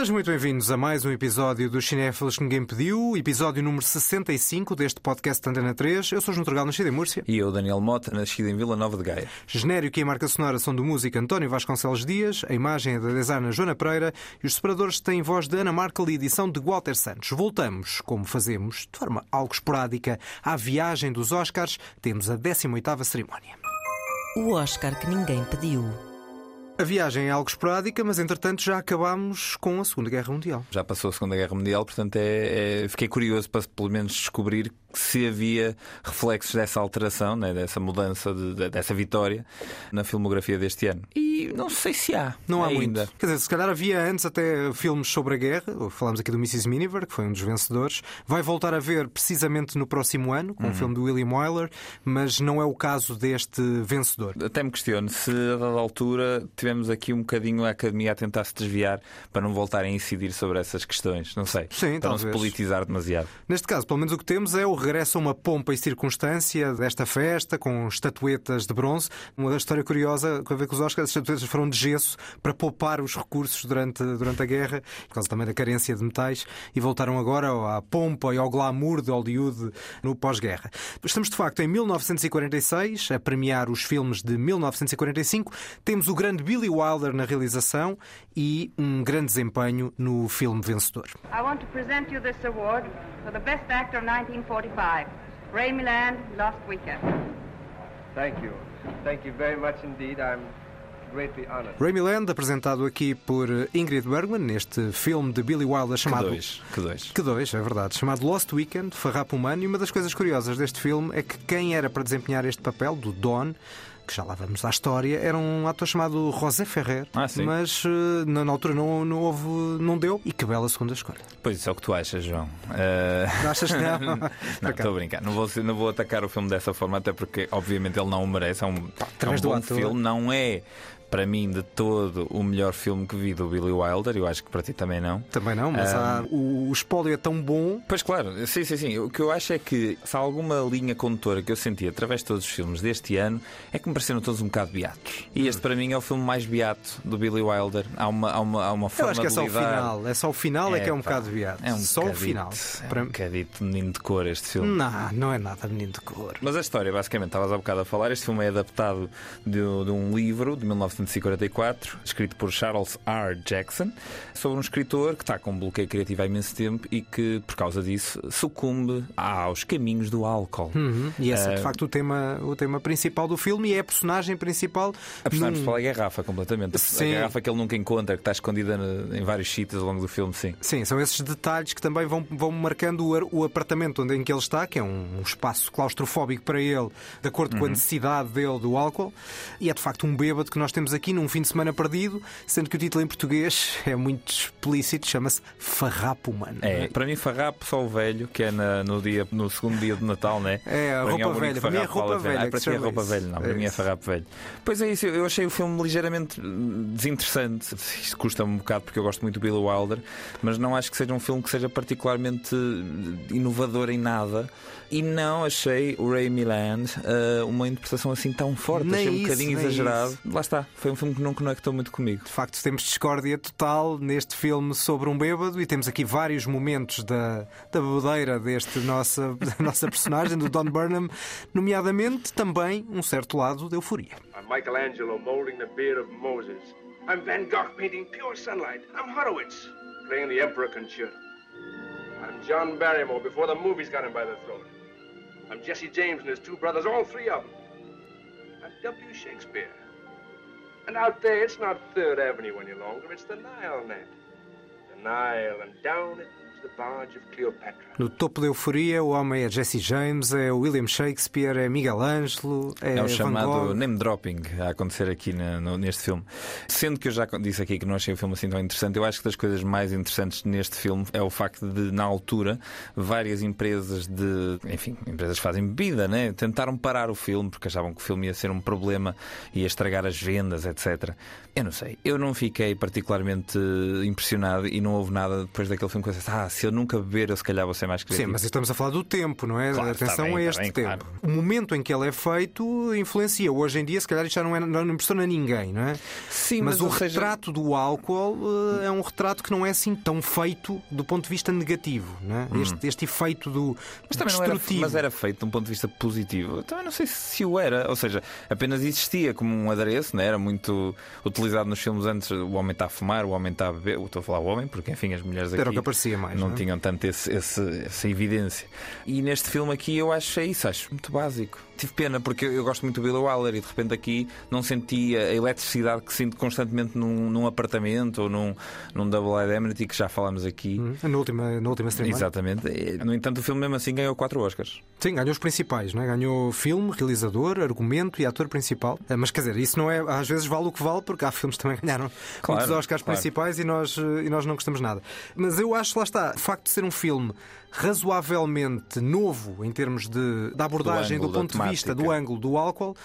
Sejam muito bem-vindos a mais um episódio dos Cinéfilos que Ninguém Pediu, episódio número 65 deste podcast Antena 3. Eu sou o João Turgal, nascido em Múrcia. E eu, Daniel Mota, nascido em Vila Nova de Gaia. Genérico e a marca sonora são do músico António Vasconcelos Dias, a imagem é da designer Joana Pereira e os separadores têm voz de Ana Markel e edição de Walter Santos. Voltamos, como fazemos, de forma algo esporádica, à viagem dos Oscars. Temos a 18ª cerimónia. O Oscar que ninguém pediu. A viagem é algo esporádica, mas entretanto já acabámos com a Segunda Guerra Mundial. Já passou a Segunda Guerra Mundial, portanto é, é, fiquei curioso para pelo menos descobrir se havia reflexos dessa alteração, né, dessa mudança, de, dessa vitória na filmografia deste ano. E não sei se há. Não há ainda. muito. Quer dizer, se calhar havia antes até filmes sobre a guerra. Falámos aqui do Mrs. Miniver, que foi um dos vencedores. Vai voltar a ver precisamente no próximo ano, com o Uhum. um filme do William Wyler, mas não é o caso deste vencedor. Até me questiono se a dada altura tivemos aqui um bocadinho a academia a tentar se desviar para não voltar a incidir sobre essas questões. Não sei. Sim, para não se talvez. politizar demasiado. Neste caso, pelo menos o que temos é o regresso a uma pompa e circunstância desta festa, com estatuetas de bronze. Uma história curiosa com a ver com os Oscars, as estatuetas foram de gesso para poupar os recursos durante, durante a guerra, por causa também da carência de metais, e voltaram agora à pompa e ao glamour de Hollywood no pós-guerra. Estamos, de facto, em 1946, a premiar os filmes de 1945. Temos o grande Billy Wilder na realização e um grande desempenho no filme vencedor. I want to present you this award for the Best Actor of 1945, Ray Lost Weekend. Thank you. Thank you very much indeed. I'm greatly honored. Ray Milland, apresentado aqui por Ingrid Bergman, neste filme de Billy Wilder Que chamado. dois. Que dois. Que dois, é verdade. Chamado Lost Weekend, Farrapo Humano. E uma das coisas curiosas deste filme é que quem era para desempenhar este papel, do Don, que já lá vamos à história, era um ator chamado José Ferrer. Ah. Mas eh, na, na altura não, não houve, não deu. E que bela segunda escolha. Pois isso é o que tu achas, João. Eh, Achas que não? não, estou a brincar. Não vou, não vou atacar o filme dessa forma, até porque, obviamente, ele não o merece. É um, é um bom ator. filme. Não é, para mim, de todo o melhor filme que vi do Billy Wilder. Eu acho que para ti também não. Também não, mas Ah. há- o, o espólio é tão bom. Pois claro, sim, sim, sim. O que eu acho é que se há alguma linha condutora que eu senti através de todos os filmes deste ano é que me pareceram todos um bocado beatos. E este para mim é o filme mais beato do Billy Wilder. Há uma, há uma, há uma Eu forma acho que é só o lidar. final. É só o final é, que é um pá, bocado viado. É um só o final. É Para- um bocadito menino de cor este filme. Não, não é nada menino de cor. Mas a história, basicamente, estavas há bocado a falar, este filme é adaptado de, de um livro de 1944, escrito por Charles R. Jackson, sobre um escritor que está com um bloqueio criativo há imenso tempo e que, por causa disso, sucumbe aos caminhos do álcool. Uhum. E esse é de Eh, facto o tema, o tema principal do filme e é a personagem principal. A personagem principal é a garrafa, completamente. Sim. A garrafa que ele nunca encontra, que está escondida em vários sítios ao longo do filme, sim. Sim, são esses detalhes que também vão, vão marcando o, o apartamento onde, em que ele está, que é um, um espaço claustrofóbico para ele, de acordo com a necessidade dele do álcool. E é de facto um bêbado que nós temos aqui num fim de semana perdido, sendo que o título em português é muito explícito, chama-se Farrapo Humano. É, para mim, farrapo só o velho, que é na- no, dia, no segundo dia de Natal, né? É, a Para mim roupa velha. Para mim é roupa velha Ah, para ti é roupa velha, não. É Para mim é farrapo velho. Pois é isso, eu achei o filme ligeiramente desinteressante. Isto custa-me um bocado porque eu gosto muito do Billy Wilder, mas não acho que seja um filme que seja particularmente inovador em nada. E não achei o Ray Milland ah, uma interpretação assim tão forte. Nem achei um isso, bocadinho exagerado. isso. Lá está, foi um filme que não conectou muito comigo. De facto, temos discórdia total neste filme sobre um bêbado e temos aqui vários momentos da, da bebedeira deste nossa, da nossa personagem, do Don Burnham, nomeadamente também um certo lado de euforia. I'm Michelangelo molding the beard of Moses. I'm Van Gogh painting pure sunlight. I'm Horowitz playing the Emperor Concerto. I'm John Barrymore before the movies got him by the throat. I'm Jesse James and his two brothers, all three of them. I'm W. Shakespeare. And out there, it's not Third Avenue any longer, it's the Nile net. The Nile, and down it No topo da euforia, o homem é Jesse James, é William Shakespeare, é Miguel Ângelo, é, É o chamado name dropping a acontecer aqui na- no- neste filme. Sendo que eu já disse aqui que não achei o filme assim tão interessante, eu acho que das coisas mais interessantes neste filme é o facto de, na altura, várias empresas de. Enfim, empresas que fazem bebida, né? Tentaram parar o filme porque achavam que o filme ia ser um problema, ia estragar as vendas, etc. Eu não sei. Eu não fiquei particularmente impressionado e não houve nada depois daquele filme que eu disse, ah, se eu nunca beber, eu se calhar vou ser mais criativo. Sim, mas estamos a falar do tempo, não é? Claro, Atenção está bem, a está este bem, tempo. claro. O momento em que ele é feito influencia. Hoje em dia, se calhar, isto já não, é, não impressiona ninguém, não é? Sim, mas, mas, o seja- retrato do álcool eh, é um retrato que não é assim tão feito do ponto de vista negativo, não é? Este, este efeito do Hum. Mas também não era, destrutivo. mas era feito de um ponto de vista positivo. Eu Também não sei se o era. Ou seja, apenas existia como um adereço, né? era muito utilizado nos filmes antes. O homem está a fumar, o homem está a beber. Estou a falar o homem, porque enfim, as mulheres aqui Era o que aparecia mais, não, não é? tinham tanto esse- esse- essa evidência. E neste filme aqui eu acho isso, acho muito básico. Tive pena porque eu, eu gosto muito do Billy Wilder e de repente aqui não senti a eletricidade que sinto constantemente num, num apartamento ou num, num Double Indemnity que já falámos aqui. Hum, Na última, na última cerimónia. Exatamente. E, No entanto, o filme mesmo assim ganhou quatro Oscars. Sim, ganhou os principais, não é? Ganhou filme, realizador, argumento e ator principal. Eh, Mas quer dizer, isso não é. Às vezes vale o que vale, porque há filmes que também ganharam Claro, muitos Oscars claro. principais e nós, e nós não gostamos nada. Mas eu acho, lá está, o facto de ser um filme razoavelmente novo em termos de, da abordagem, do, ângulo, da ponto de vista, do ângulo do álcool,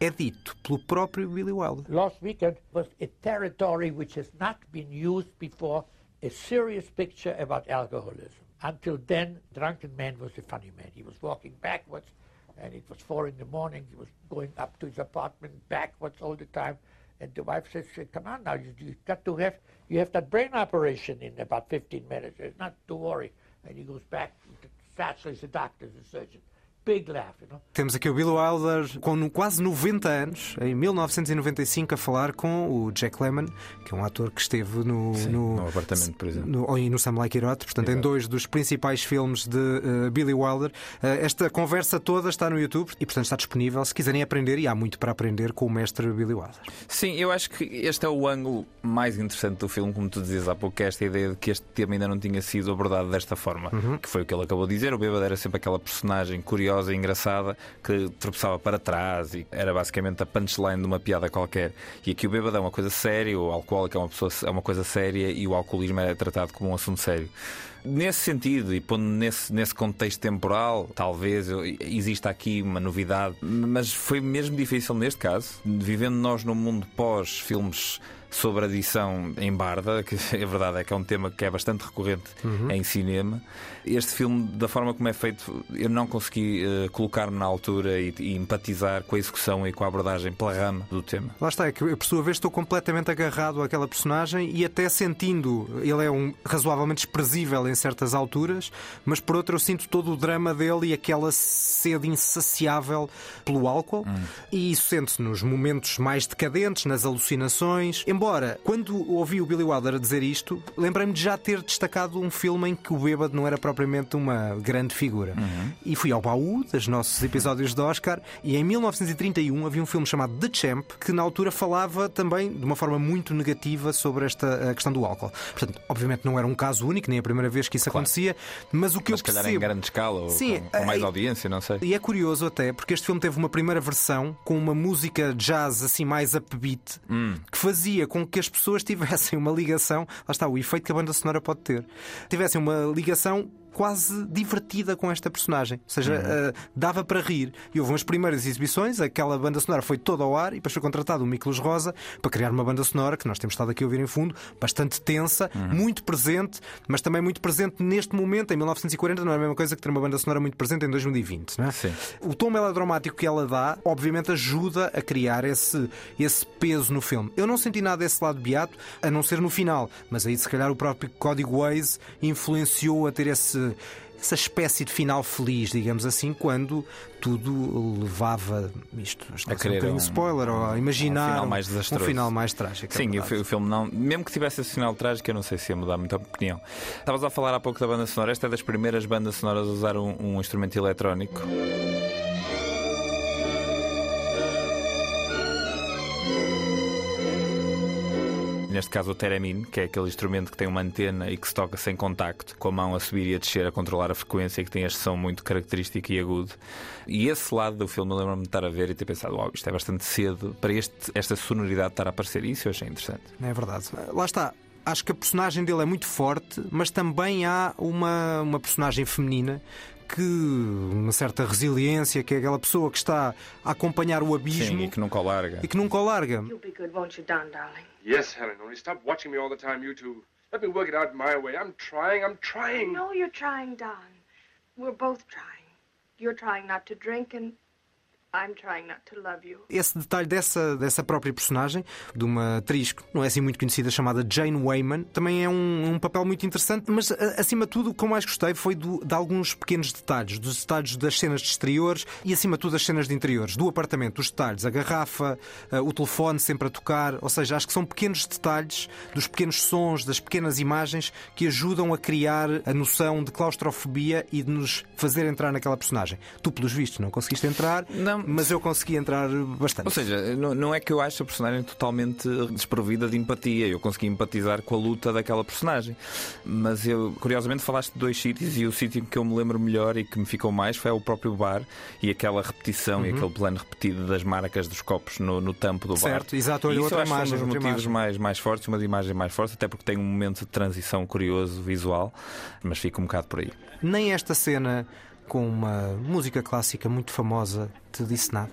é dito pelo próprio Billy Wilder. Lost Weekend was a territory which has not been used before, a serious picture about alcoholism. Until then, Drunken Man was a funny man. He was walking backwards, and it was four in the morning. He was going up to his apartment backwards all the time. And the wife says, "Come on now, you, you got to have you have that brain operation in about 15 minutes. It's not to worry." And he goes back. Satchel is a doctor, is a surgeon. Big laugh, you know. Temos aqui o Billy Wilder com quase 90 anos, em 1995, a falar com o Jack Lemmon, que é um ator que esteve no, Sim, no, no Apartamento, por exemplo. no, e no Sam Like It Hot, portanto, em dois dos principais filmes de eh, Billy Wilder. Eh, esta conversa toda está no YouTube e, portanto, está disponível se quiserem aprender, e há muito para aprender com o mestre Billy Wilder. Sim, eu acho que este é o ângulo mais interessante do filme, como tu dizias há pouco, que é esta ideia de que este tema ainda não tinha sido abordado desta forma, que foi o que ele acabou de dizer. O bêbado era sempre aquela personagem curiosa e engraçada que tropeçava para trás e era basicamente a punchline de uma piada qualquer. E aqui o bêbado é uma coisa séria, o alcoólico é uma, pessoa, é uma coisa séria e o alcoolismo é tratado como um assunto sério. Nesse sentido, e pondo nesse, nesse contexto temporal, talvez exista aqui uma novidade, mas foi mesmo difícil neste caso, vivendo nós num mundo pós-filmes sobre adição em barda, que a verdade é que é um tema que é bastante recorrente em cinema. Este filme, da forma como é feito, eu não consegui eh, colocar-me na altura e, e empatizar com a execução e com a abordagem pela rama do tema. Lá está, é que eu, por sua vez, estou completamente agarrado àquela personagem e até sentindo. Ele é um razoavelmente desprezível em certas alturas, mas por outra, eu sinto todo o drama dele e aquela sede insaciável pelo álcool. E isso sente-se nos momentos mais decadentes, nas alucinações. Embora, quando ouvi o Billy Wilder dizer isto, lembrei-me de já ter destacado um filme em que o bêbado não era propriamente uma grande figura. E fui ao baú dos nossos episódios de Oscar e em 1931 havia um filme chamado The Champ que na altura falava também de uma forma muito negativa sobre esta a questão do álcool. Portanto, obviamente não era um caso único, nem a primeira vez que isso acontecia, mas o que Mas eu se calhar percebo... em grande escala ou Sim, com, com mais eh, audiência, não sei. E é curioso até, porque este filme teve uma primeira versão com uma música jazz assim mais upbeat, que fazia com que as pessoas tivessem uma ligação, lá está o efeito que a banda sonora pode ter, tivessem uma ligação quase divertida com esta personagem. Ou seja, eh, dava para rir. E houve umas primeiras exibições, aquela banda sonora foi toda ao ar e depois foi contratado o Miklos Rosa para criar uma banda sonora que nós temos estado aqui a ouvir em fundo, bastante tensa, muito presente, mas também muito presente neste momento, em 1940, não é a mesma coisa que ter uma banda sonora muito presente em 2020. Não é? Sim. O tom melodramático que ela dá, obviamente, ajuda a criar esse, esse peso no filme. Eu não senti nada desse lado beato, a não ser no final, mas aí se calhar o próprio código Waze influenciou a ter esse. Essa espécie de final feliz, digamos assim, quando tudo levava isto, a, um querer bocadinho um- spoiler, ou a imaginar um final mais desastroso. um final mais trágico. é Sim, fi- o filme não. Mesmo que tivesse esse final trágico, eu não sei se ia mudar muito a opinião. Estavas a falar há pouco da banda sonora. Esta é das primeiras bandas sonoras a usar um, um instrumento eletrónico. Neste caso, o theremin, que é aquele instrumento que tem uma antena e que se toca sem contacto, com a mão a subir e a descer, a controlar a frequência e que tem este som muito característico e agudo. E esse lado do filme eu lembro-me de estar a ver e ter pensado: Uau, isto é bastante cedo para este- esta sonoridade estar a aparecer. Isso eu achei interessante. É verdade. Lá está. Acho que a personagem dele é muito forte, mas também há uma, uma personagem feminina que uma certa resiliência, que é aquela pessoa que está a acompanhar o abismo Sim, e que nunca o larga. e que nunca o larga. You'll be good, won't you, Don, darling? Yes, Helen, only stop watching me all the time, you two. Let me work it out my way. I'm trying, I'm trying. No, you're trying, Don. We're both trying. You're trying not to drink, and I'm trying not to love you. Esse detalhe dessa, dessa própria personagem, de uma atriz que não é assim muito conhecida, chamada Jane Wayman, também é um, um papel muito interessante, mas a- acima de tudo, o que eu mais gostei foi do- de alguns pequenos detalhes, dos detalhes das cenas de exteriores e acima de tudo das cenas de interiores, do apartamento, os detalhes, a garrafa, o telefone sempre a tocar, ou seja, acho que são pequenos detalhes dos pequenos sons, das pequenas imagens que ajudam a criar a noção de claustrofobia e de nos fazer entrar naquela personagem. Tu, pelos vistos, não conseguiste entrar, Não. Mas eu consegui entrar bastante. Ou seja, não, não é que eu acho a personagem totalmente desprovida de empatia. Eu consegui empatizar com a luta daquela personagem. Mas eu, curiosamente, falaste de dois sítios e o sítio que eu me lembro melhor e que me ficou mais foi o próprio bar e aquela repetição Uhum. e aquele plano repetido das marcas dos copos no, no tampo do bar. Certo, exato, olha, E outra que foi imagem, um dos motivos imagem. mais, mais fortes, uma das imagens mais fortes, até porque tem um momento de transição curioso, visual, mas fica um bocado por aí. Nem esta cena com uma música clássica muito famosa te disse nada.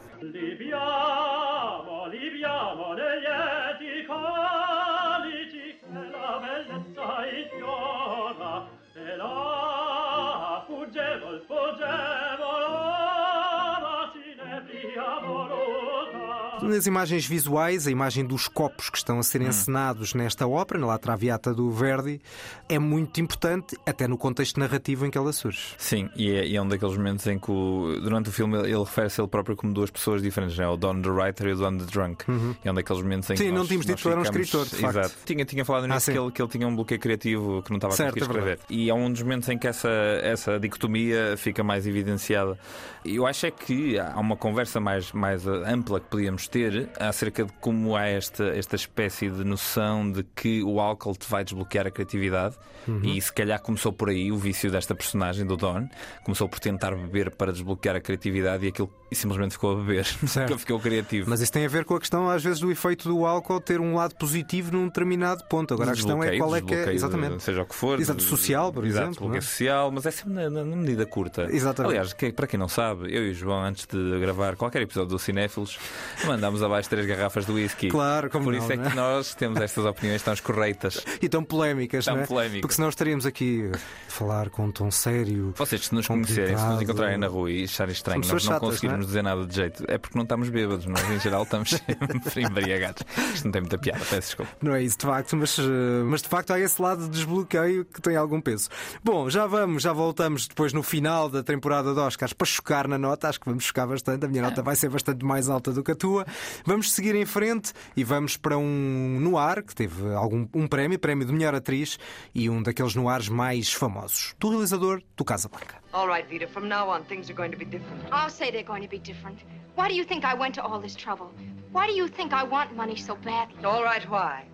Nas imagens visuais, a imagem dos copos que estão a ser encenados nesta ópera, na La Traviata do Verdi, é muito importante, até no contexto narrativo em que ela surge. Sim, e é, e é um daqueles momentos em que o- durante o filme ele, ele refere-se a ele próprio como duas pessoas diferentes, né? o Don the Writer e o Don the Drunk. É um daqueles momentos em Uhum. Sim, que não nós, tínhamos dito que ele era um escritor, de facto. Exato. Tinha, tinha falado nisso Ah, sim. que, ele, que ele tinha um bloqueio criativo que não estava a Certo, conseguir é escrever. E é um dos momentos em que essa, essa dicotomia fica mais evidenciada. Eu acho é que há uma conversa mais, mais eh, ampla que podíamos ter acerca de como há esta, esta espécie de noção de que o álcool te vai desbloquear a criatividade. Uhum. E se calhar começou por aí o vício desta personagem, do Don. Começou por tentar beber para desbloquear a criatividade e aquilo e simplesmente ficou a beber. Nunca ficou criativo. Mas isso tem a ver com a questão, às vezes, do efeito do álcool ter um lado positivo num determinado ponto. Agora a questão é qual é que é. Exatamente. Seja o que for. Exato, social, por Exato, exemplo, é? social, mas é sempre na, na- na medida curta. Exatamente. Aliás, que- para quem não sabe, eu e o João, antes de gravar qualquer episódio do Cinéfilos, mandámos abaixo três garrafas do whisky. Claro, como Por não, isso é não é? que nós temos estas opiniões tão corretas. E tão polémicas, Tão não é? polémicas. Porque senão estaríamos aqui a falar com um tom sério. Vocês, se nos conhecerem, se nos encontrarem na rua e acharem estranho, nós não chatas, conseguirmos não é? dizer nada de jeito, é porque não estamos bêbados. Nós, em geral, estamos sempre embriagados. Isto não tem muita piada, peço desculpa. Não é isso, de facto, mas, eh, mas de facto há esse lado de desbloqueio que tem algum peso. Bom, já vamos, já voltamos depois no final da temporada de Oscars para chocar na nota. Acho que vamos chocar bastante. A minha nota vai ser bastante mais alta do que a tua. Vamos seguir em frente e vamos para um noir que teve algum, um prémio, prémio de melhor atriz e um daqueles noirs mais famosos. Do realizador do Casablanca. All right, Vita, from now on, things are going to be different. I'll say they're going to be different. Why do you think I went to all this trouble? Why do you think I want money so badly? All right, why?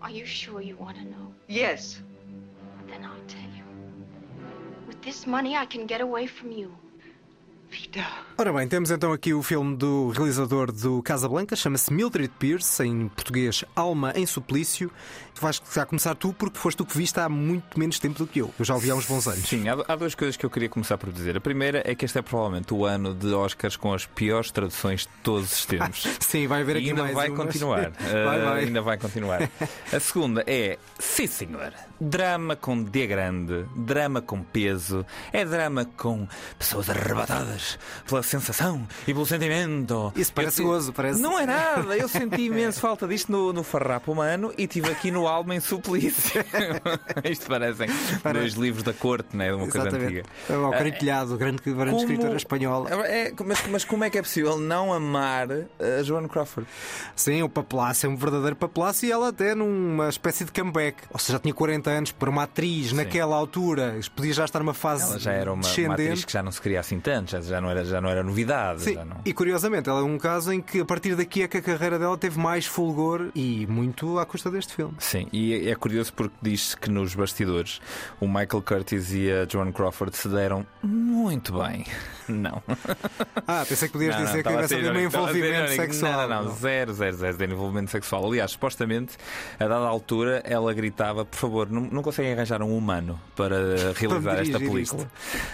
Are you sure you want to know? Yes. Then I'll tell you. With this money, I can get away from you. Vita. Ora bem, temos então aqui o filme do realizador do Casablanca, chama-se Mildred Pierce, em português Alma em Suplício. Tu vais já começar tu, porque foste tu que viste há muito menos tempo do que eu. Eu já o vi há uns bons anos. Sim, há, há duas coisas que eu queria começar por dizer. A primeira é que este é provavelmente o ano de Oscars com as piores traduções de todos os tempos. Sim, vai haver E aqui ainda mais vai umas. continuar. vai, Uh, vai. Ainda vai continuar. A segunda é, sim senhor, drama com D grande, drama com peso, é drama com pessoas arrebatadas pela sensação e pelo sentimento. Isso parece Eu- gozo, parece. Não é nada, eu senti imenso falta disto no, no Farrapo Humano e tive aqui no Alma em Suplício. Isto parecem dois livros da corte, né? de uma coisa Exatamente. antiga. É o Carintelhado, grande, grande Como- escritora espanhola. É, mas, mas como é que é possível não amar a Joan Crawford? Sim, o papalácio é um verdadeiro papalácio e ela até numa espécie de comeback. Ou seja, já tinha 40 anos para uma atriz naquela altura, podia já estar numa fase Ela já era uma, uma atriz que já não se queria assim tanto, já, já, não, era, já não era novidade. Sim, não... e curiosamente, ela é um caso em que a partir daqui é que a carreira dela teve mais fulgor e muito à custa deste filme. Sim, e é- é curioso porque diz-se que nos bastidores o Michael Curtis e a Joan Crawford se deram muito bem. Não. Ah, pensei que podias Não, não, dizer que estava a tivesse ali um envolvimento sexual. Não, não, não, zero, zero, zero de envolvimento sexual. Aliás, supostamente, a dada altura, ela gritava: por favor, não, não conseguem arranjar um humano para realizar esta película.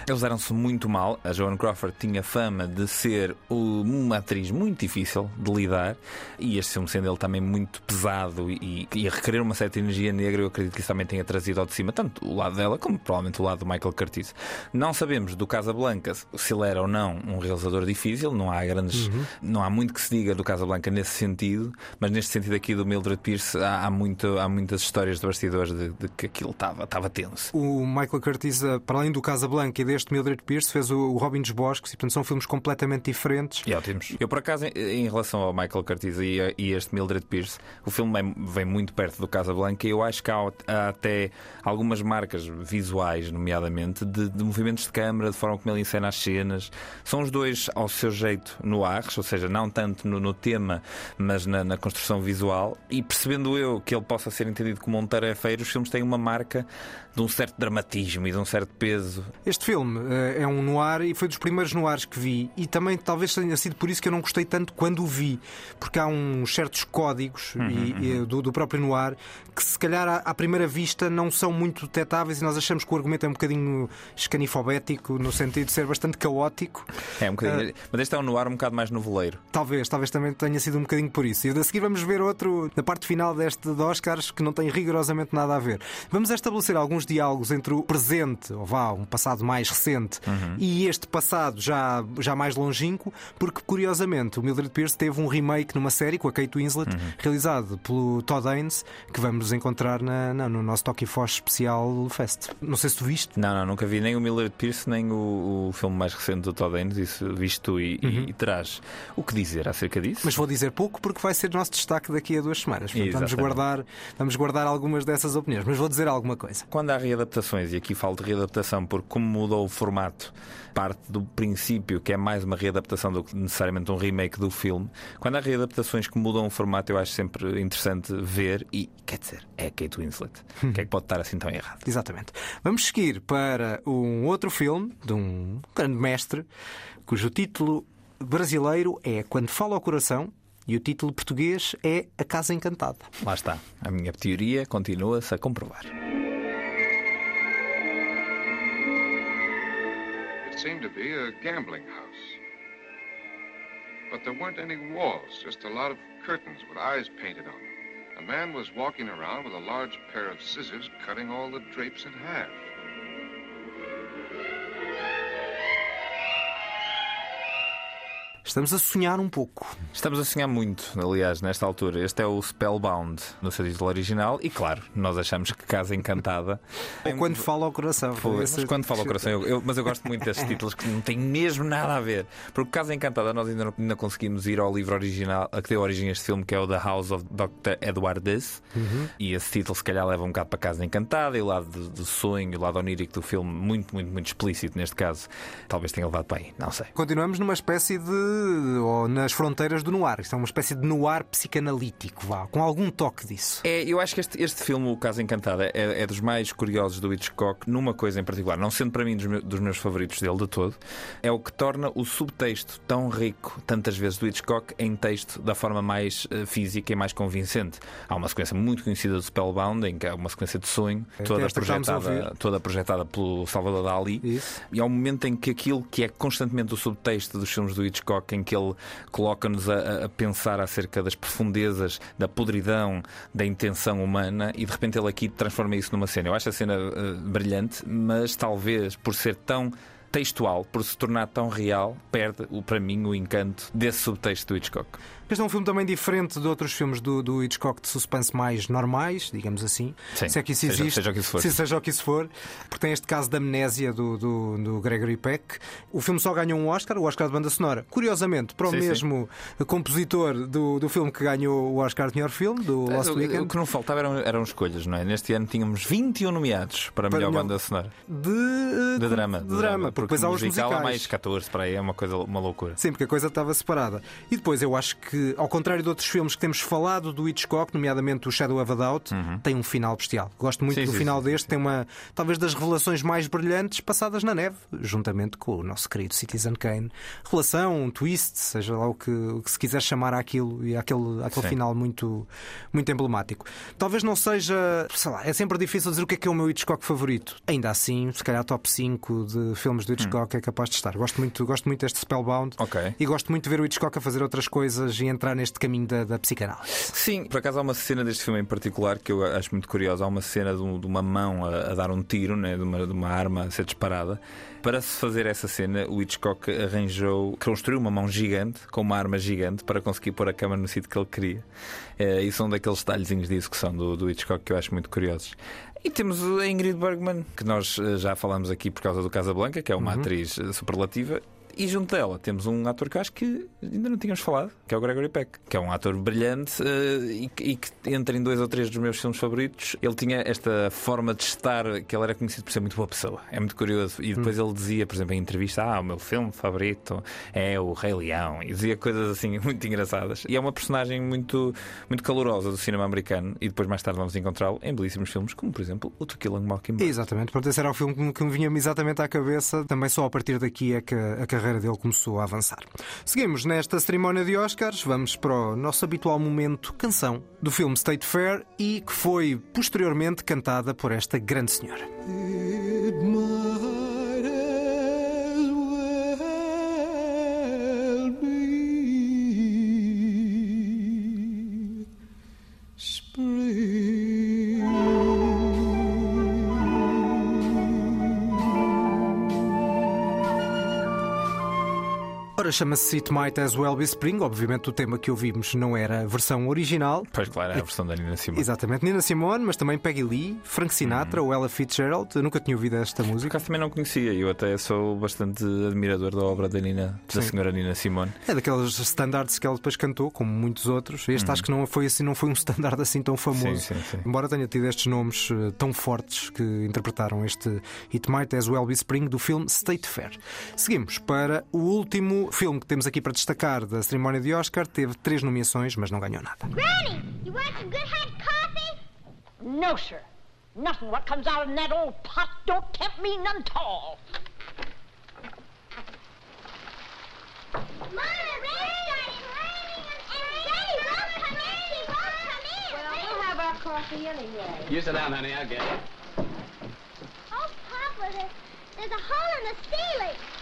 Eles deram-se muito mal. A Joan Crawford Crawford tinha fama de ser uma atriz muito difícil de lidar e este filme sendo ele também muito pesado e, e a requerer uma certa energia negra, eu acredito que isso também tenha trazido ao de cima tanto o lado dela como provavelmente o lado do Michael Curtis. Não sabemos do Casablanca se ele era ou não um realizador difícil, não há grandes, uhum. não há muito que se diga do Casablanca nesse sentido, mas neste sentido aqui do Mildred Pierce há, há, muito, há muitas histórias de bastidores de, de que aquilo estava, estava tenso. O Michael Curtis, eh, para além do Casablanca e deste Mildred Pierce, fez o Robin dos Bosques e portanto são filmes completamente diferentes. E ótimos. Eu por acaso, em, relação ao Michael Curtis e, e este Mildred Pierce, o filme vem, muito perto do Casablanca e eu acho que há, há até algumas marcas visuais, nomeadamente, de, de movimentos de câmara, de forma como ele encena as cenas. São os dois ao seu jeito no ar, ou seja, não tanto no, no tema, mas na, na, construção visual. E percebendo eu que ele possa ser entendido como um tarefeiro, os filmes têm uma marca de um certo dramatismo e de um certo peso. Este filme uh, é um noir e foi dos primeiros noirs que vi e também talvez tenha sido por isso que eu não gostei tanto quando o vi, porque há uns certos códigos uhum, e, uhum. Do, do, próprio noir que se calhar à, à, primeira vista não são muito detectáveis e nós achamos que o argumento é um bocadinho escanifobético no sentido de ser bastante caótico. É um bocadinho, uh, mas este é um noir um bocado mais noveleiro. Talvez, talvez também tenha sido um bocadinho por isso. E a seguir vamos ver outro na parte final deste de Oscars que não tem rigorosamente nada a ver. Vamos estabelecer alguns alguns diálogos entre o presente, ou vá, um passado mais recente, uhum. e este passado já, já mais longínquo, porque curiosamente o Mildred Pierce teve um remake numa série com a Kate Winslet, uhum. realizado pelo Todd Haynes, que vamos encontrar na, na, no nosso Toque Foz especial Fest. Não sei se tu viste. Não, não, nunca vi nem o Mildred Pierce, nem o, o filme mais recente do Todd Haynes, isso viste tu e, uhum. e, e terás o que dizer acerca disso. Mas vou dizer pouco porque vai ser nosso destaque daqui a duas semanas. Portanto, vamos guardar, vamos guardar algumas dessas opiniões, mas vou dizer alguma coisa. Quando há readaptações, e aqui falo de readaptação porque, como mudou o formato, parte do princípio que é mais uma readaptação do que necessariamente um remake do filme. Quando há readaptações que mudam o formato, eu acho sempre interessante ver e, quer dizer, é Kate Winslet. O que é que pode estar assim tão errado? Exatamente. Vamos seguir para um outro filme de um grande mestre, cujo título brasileiro é Quando Fala ao Coração e o título português é A Casa Encantada. Lá está. A minha teoria continua-se a comprovar. Seemed to be a gambling house. But there weren't any walls, just a lot of curtains with eyes painted on them. A man was walking around with a large pair of scissors cutting all the drapes in half. Estamos a sonhar um pouco. Estamos a sonhar muito, aliás, nesta altura. Este é o Spellbound no seu título original e, claro, nós achamos que Casa Encantada. Ou quando fala ao coração. Mas quando fala ao coração, eu, eu, mas eu gosto muito destes títulos que não têm mesmo nada a ver. Porque Casa Encantada nós ainda, não, ainda conseguimos ir ao livro original, a que deu origem a este filme, que é o The House of Dr. Edward Dess. Uhum. E esse título, se calhar, leva um bocado para Casa Encantada e o lado do, do sonho, o lado onírico do filme, muito, muito, muito explícito neste caso. Talvez tenha levado para aí, não sei. Continuamos numa espécie de ou nas fronteiras do noir. Isto é uma espécie de noir psicanalítico, vá, com algum toque disso. É, eu acho que este, este filme, O Caso Encantado, é, é, dos mais curiosos do Hitchcock, numa coisa em particular, não sendo para mim dos meus, dos meus favoritos dele de todo, é o que torna o subtexto tão rico, tantas vezes, do Hitchcock em texto da forma mais uh, física e mais convincente. Há uma sequência muito conhecida do Spellbound, em que é uma sequência de sonho, é, toda, projetada, toda projetada pelo Salvador Dali. Isso. E há um momento em que aquilo que é constantemente o subtexto dos filmes do Hitchcock, em que ele coloca-nos a, a, pensar acerca das profundezas, da podridão, da intenção humana e de repente ele aqui transforma isso numa cena. Eu acho a cena uh, brilhante, mas talvez por ser tão textual, por se tornar tão real, perde, para mim, o encanto desse subtexto do Hitchcock. Este é um filme também diferente de outros filmes do, do Hitchcock de suspense mais normais, digamos assim. Sim, se é que isso seja, existe. Seja o que isso for. Se seja o que isso for. Porque tem este caso da amnésia do, do, do, Gregory Peck. O filme só ganhou um Oscar, o Oscar de banda sonora. Curiosamente, para o sim, mesmo sim. compositor do, do filme que ganhou o Oscar de melhor filme, do Lost Weekend. O que não faltava eram, eram escolhas, não é? Neste ano tínhamos 21 nomeados para a melhor, banda sonora. De, de drama. De, de drama. Porque depois há os musicais. mais 14 para aí, é uma coisa, uma loucura. Sim, porque a coisa estava separada. E depois eu acho que ao contrário de outros filmes que temos falado do Hitchcock, nomeadamente o Shadow of a Doubt, uhum. tem um final bestial. Gosto muito sim, do sim, final sim, deste, tem uma talvez das revelações mais brilhantes passadas na neve, juntamente com o nosso querido Citizen Kane. Relação, um twist, seja lá o que, o que se quiser chamar aquilo, e aquele, aquele final muito, muito emblemático. Talvez não seja, sei lá, é sempre difícil dizer o que é que é o meu Hitchcock favorito. Ainda assim, se calhar top 5 de filmes do do Hitchcock é capaz de estar. Gosto muito, gosto muito deste Spellbound Ok. e gosto muito de ver o Hitchcock a fazer outras coisas e entrar neste caminho da, da psicanálise. Sim, por acaso há uma cena deste filme em particular que eu acho muito curiosa. Há uma cena de, um- de uma mão a, a dar um tiro, né, de, uma, de uma arma a ser disparada. Para se fazer essa cena, o Hitchcock arranjou, construiu uma mão gigante, com uma arma gigante, para conseguir pôr a câmera no sítio que ele queria. Eh, e são daqueles detalhezinhos de execução do, do Hitchcock que eu acho muito curiosos. E temos a Ingrid Bergman, que nós eh, já falamos aqui por causa do Casablanca, que é uma atriz eh, superlativa. E junto dela temos um ator que eu acho que ainda não tínhamos falado, que é o Gregory Peck, que é um ator brilhante eh, e, que- e que entra em dois ou três dos meus filmes favoritos. Ele tinha esta forma de estar, que ele era conhecido por ser muito boa pessoa. É muito curioso. E depois ele dizia, por exemplo, em entrevista: Ah, o meu filme favorito é o Rei Leão. E dizia coisas assim muito engraçadas. E é uma personagem muito, muito calorosa do cinema americano. E depois, mais tarde, vamos encontrá-lo em belíssimos filmes, como por exemplo o To Kill a Mockingbird. Exatamente, portanto, esse era o filme que me- que me vinha exatamente à cabeça. Também só a partir daqui é que a carreira dele começou a avançar. Seguimos nesta cerimónia de Oscars, vamos para o nosso habitual momento canção do filme State Fair e que foi posteriormente cantada por esta grande senhora. Chama-se It Might As Well Be Spring. Obviamente, o tema que ouvimos não era a versão original. Pois claro, é a versão da Nina Simone. Exatamente, Nina Simone, mas também Peggy Lee, Frank Sinatra ou Ella Fitzgerald. Eu nunca tinha ouvido esta Por música. acaso também não conhecia, eu até sou bastante admirador da obra da Nina, da Sim. senhora Nina Simone. É daqueles standards que ela depois cantou, como muitos outros. Este acho que não foi assim, não foi um standard assim tão famoso. Sim, sim, sim. Embora tenha tido estes nomes eh, tão fortes que interpretaram este It Might As Well Be Spring do filme State Fair. Seguimos para o último filme que temos aqui para destacar da cerimónia de Oscar. Teve três nomeações, mas não ganhou nada. Granny, you want some good hot coffee? No, sir. Nothing what comes out in that old pot don't tempt me none tall. Mama, rain started raining and Daddy won't come in. He won't come in. Well, we'll have our coffee anyway. You sit down, honey. I'll get it. Oh, Papa, there, there's a hole in the ceiling.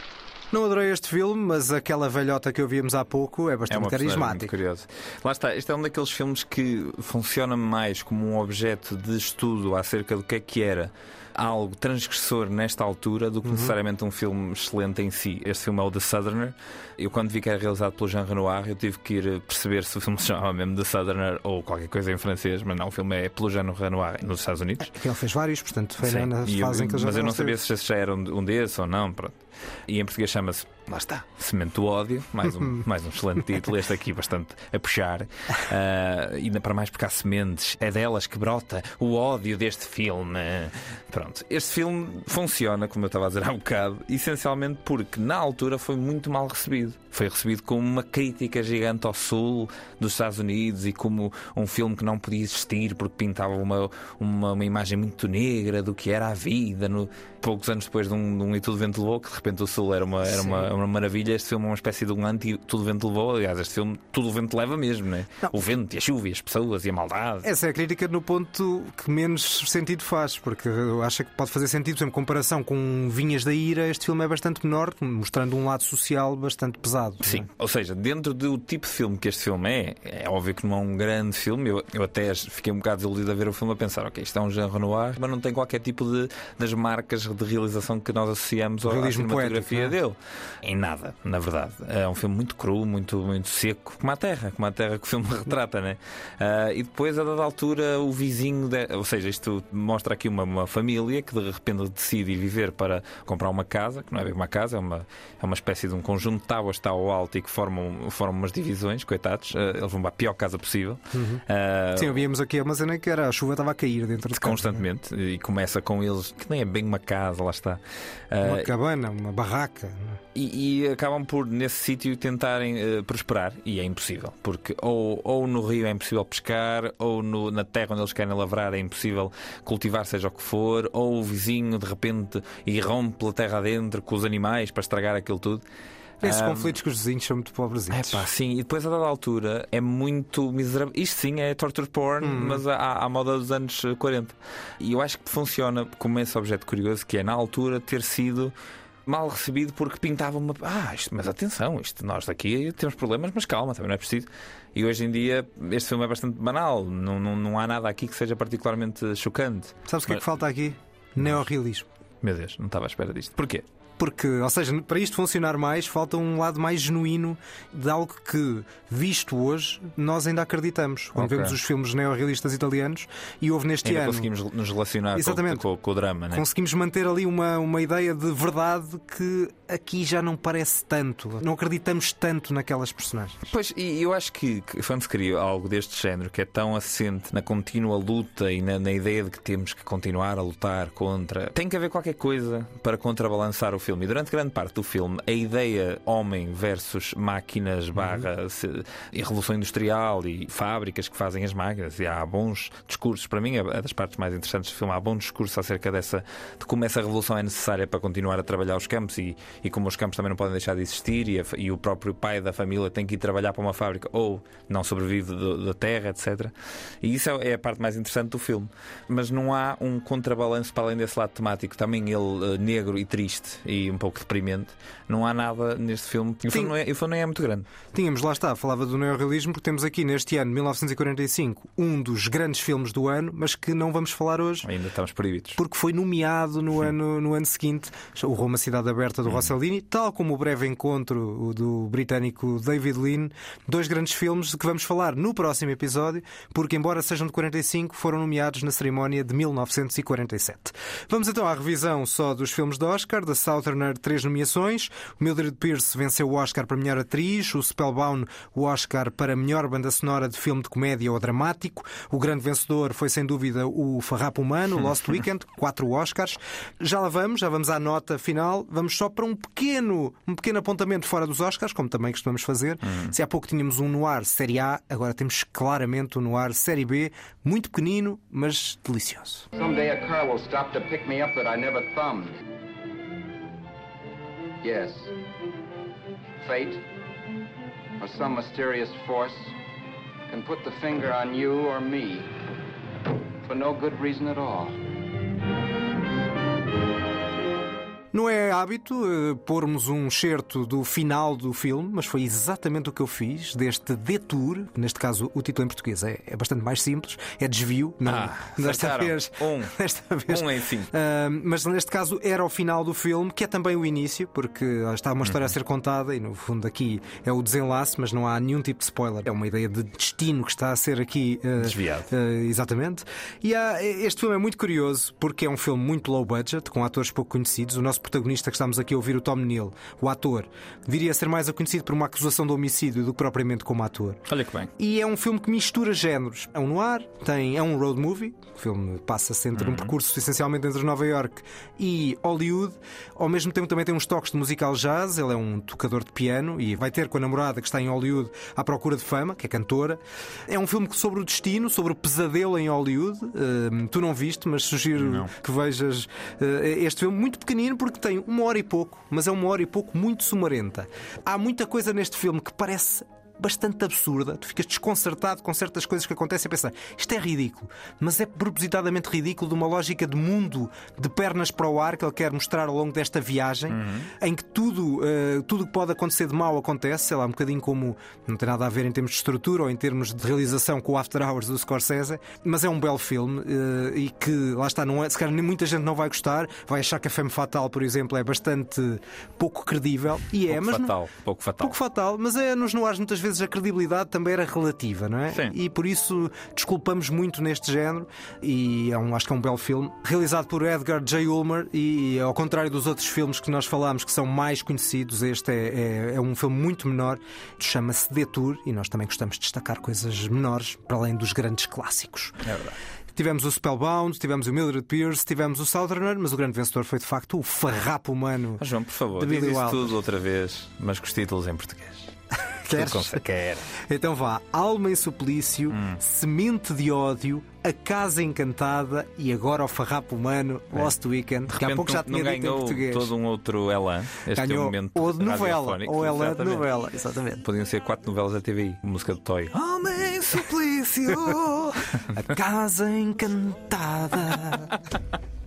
Não adorei este filme, mas aquela velhota que ouvíamos há pouco é É bastante muito carismática. curiosa. Lá está, este é um daqueles filmes que funciona mais como um objeto de estudo acerca do que é que era algo transgressor nesta altura do que necessariamente um filme excelente em si. Este filme é o The Southerner. Eu, quando vi que era realizado pelo Jean Renoir, eu tive que ir perceber se o filme se chamava mesmo The Southerner ou qualquer coisa em francês, mas não, o filme é pelo Jean Renoir nos Estados Unidos. Que ele fez vários, portanto, foi Sim, na e eu- fase em que ele já mas eu não sabia se já era um, um desses ou não. Pronto. E em português chama-se, lá está, Semente do Ódio, mais um, mais um excelente título, este aqui bastante a puxar. Ah, ainda para mais porque há sementes, é delas que brota o ódio deste filme. Pronto, este filme funciona, como eu estava a dizer há um bocado, essencialmente porque na altura foi muito mal recebido. Foi recebido como uma crítica gigante ao sul dos Estados Unidos e como um filme que não podia existir porque pintava uma, uma, uma imagem muito negra do que era a vida. No, poucos anos depois de um, de um E Tudo Vento que de repente o sul era uma, era uma, uma maravilha, este filme é uma espécie de um anti-Tudo Vento Levou. Aliás, este filme Tudo o Vento leva mesmo, né? O vento e a chuva e as pessoas e a maldade. Essa é a crítica no ponto que menos sentido faz, porque eu acho que pode fazer sentido, por exemplo, em comparação com Vinhas da Ira, este filme é bastante menor, mostrando um lado social bastante pesado. Sim, ou seja, dentro do tipo de filme que este filme é, é óbvio que não é um grande filme. Eu, eu até fiquei um bocado desiludido a ver o filme a pensar, ok, isto é um Jean Renoir, mas não tem qualquer tipo de das marcas de realização que nós associamos ao- à cinematografia poético, dele. Em nada, na verdade. É um filme muito cru, muito, muito seco, como a Terra, como a Terra que o filme retrata, né? Ah, e depois, a dada altura, o vizinho, de- ou seja, isto mostra aqui uma, uma família que de repente decide viver para comprar uma casa, que não é bem uma casa, é uma, é uma espécie de um conjunto de tábuas que está ao alto e que formam, formam umas divisões, coitados. Ah, eles vão para a pior casa possível. Ah, Sim, ouvíamos aqui uma cena que era a chuva estava a cair dentro de casa. Constantemente, e começa com eles, que nem é bem uma casa, lá está. Uma cabana, uma barraca. e, e acabam por, nesse sítio, tentarem eh, prosperar. E é impossível, porque ou, ou no rio é impossível pescar, ou no- na terra onde eles querem lavrar é impossível cultivar, seja o que for, ou o vizinho de repente irrompe pela terra adentro com os animais para estragar aquilo tudo. Esses Ah, conflitos com os vizinhos são muito pobres. é pá, sim, e depois a dada altura é muito miserável. Isto sim é torture porn, mas à, à moda dos anos eh, 40. E eu acho que funciona como esse objeto curioso que é na altura ter sido mal recebido porque pintava uma. Ah, isto, mas atenção, isto, nós daqui temos problemas, mas calma, também não é preciso. E hoje em dia este filme é bastante banal, não, não, não há nada aqui que seja particularmente chocante. Sabes o que é que falta aqui? Neorrealismo. Meu Deus, não estava à espera disto. Porquê? Porque, ou seja, para isto funcionar mais, falta um lado mais genuíno de algo que, visto hoje, nós ainda acreditamos. Quando Ok. vemos os filmes neorrealistas italianos e houve neste Ainda ano. conseguimos nos relacionar com, Exatamente. com- com o drama, né? Conseguimos manter ali uma, uma ideia de verdade que aqui já não parece tanto. Não acreditamos tanto naquelas personagens. Pois, e eu acho que, que quando se cria algo deste género que é tão assente na contínua luta e na, na ideia de que temos que continuar a lutar contra, tem que haver qualquer coisa para contrabalançar o filme. E durante grande parte do filme, a ideia homem versus máquinas barra se- e revolução industrial e fábricas que fazem as máquinas, e há bons discursos, para mim é das partes mais interessantes do filme, há bom discurso acerca dessa de como essa revolução é necessária para continuar a trabalhar os campos e, e como os campos também não podem deixar de existir e, a e o próprio pai da família tem que ir trabalhar para uma fábrica ou não sobrevive da terra, etc. E isso é, é a parte mais interessante do filme. Mas não há um contrabalanço para além desse lado temático, também ele eh, negro e triste e um pouco deprimente. Não há nada neste filme. O filme, não é, o filme nem é muito grande. Tínhamos, lá está, falava do neorrealismo, porque temos aqui neste ano, 1945, um dos grandes filmes do ano, mas que não vamos falar hoje. Ainda estamos proibidos. Porque foi nomeado no ano, no ano seguinte o Roma Cidade Aberta do Rossellini, tal como o Breve Encontro do britânico David Lean, dois grandes filmes de que vamos falar no próximo episódio, porque, embora sejam de 45, foram nomeados na cerimónia de 1947. Vamos então à revisão só dos filmes de Oscar. Da Southerner, três nomeações. O Mildred Pierce venceu o Oscar para melhor atriz, o Spellbound o Oscar para melhor banda sonora de filme de comédia ou dramático. O grande vencedor foi sem dúvida o Farrapo Humano, Lost Weekend, quatro Oscars. Já lá vamos, já vamos à nota final. Vamos só para um pequeno, um pequeno apontamento fora dos Oscars, como também costumamos fazer. Se há pouco tínhamos um noir Série A, agora temos claramente um noir Série B, muito pequenino, mas delicioso. Someday a car will stop to pick me up that I never thumbed. Yes. Fate, or some mysterious force, can put the finger on you or me for no good reason at all. Não é hábito eh, pormos um certo do final do filme, mas foi exatamente o que eu fiz deste detour. Neste caso, o título em português é, é bastante mais simples, é desvio. Não, Ah, desta vez. Um. Desta vez. Um, enfim. Ah, mas neste caso era o final do filme, que é também o início, porque está uma história Uhum. a ser contada e no fundo aqui é o desenlace, mas não há nenhum tipo de spoiler. É uma ideia de destino que está a ser aqui ah, Desviado. Uh, exatamente. E há- este filme é muito curioso porque é um filme muito low budget, com atores pouco conhecidos. O nosso protagonista que estamos aqui a ouvir, o Tom Neal, o ator, viria a ser mais conhecido por uma acusação de homicídio do que propriamente como ator. Olha que bem. E é um filme que mistura géneros. É um noir, tem, é um road movie. O filme passa-se entre um percurso essencialmente entre Nova York e Hollywood. Ao mesmo tempo também tem uns toques de musical jazz. Ele é um tocador de piano e vai ter com a namorada que está em Hollywood à procura de fama, que é cantora. É um filme sobre o destino, sobre o pesadelo em Hollywood. Hum, tu não viste, mas sugiro que vejas eh, este filme muito pequenino porque tem uma hora e pouco, mas é uma hora e pouco muito sumarenta. Há muita coisa neste filme que parece bastante absurda. Tu ficas desconcertado com certas coisas que acontecem a pensar isto é ridículo, mas é propositadamente ridículo de uma lógica de mundo de pernas para o ar que ele quer mostrar ao longo desta viagem, em que tudo eh, tudo que pode acontecer de mal acontece, sei lá, um bocadinho como não tem nada a ver em termos de estrutura ou em termos de realização com o After Hours do Scorsese, mas é um belo filme eh, e que lá está, não é, se calhar nem muita gente não vai gostar, vai achar que a Femme Fatal, por exemplo, é bastante pouco credível e é, pouco mas não- fatal. Pouco fatal. pouco fatal, mas é nos noirs muitas vezes a credibilidade também era relativa, não é? Sim. E por isso desculpamos muito neste género e é um, acho que é um belo filme, realizado por Edgar J. Ulmer e ao contrário dos outros filmes que nós falámos que são mais conhecidos, este é, é- é um filme muito menor, chama-se Detour e nós também gostamos de destacar coisas menores para além dos grandes clássicos. É verdade. Tivemos o Spellbound, tivemos o Mildred Pierce, tivemos o Southerner, mas o grande vencedor foi de facto o farrapo humano. Mas João, por favor, diz Billy isso Wilder. tudo outra vez, mas com os títulos em português. Queres? Quero. Então vá, Alma em Suplício, Hum. Semente de Ódio, A Casa Encantada e agora o Farrapo Humano, Lost Weekend, É. Que há pouco já tinha dito em português. todo um outro Elan. Este é o Ganhou momento ou de novela, ou Elan de novela, exatamente. Podiam ser quatro novelas da TVI. Música de Toy. Alma em Suplício, A Casa Encantada.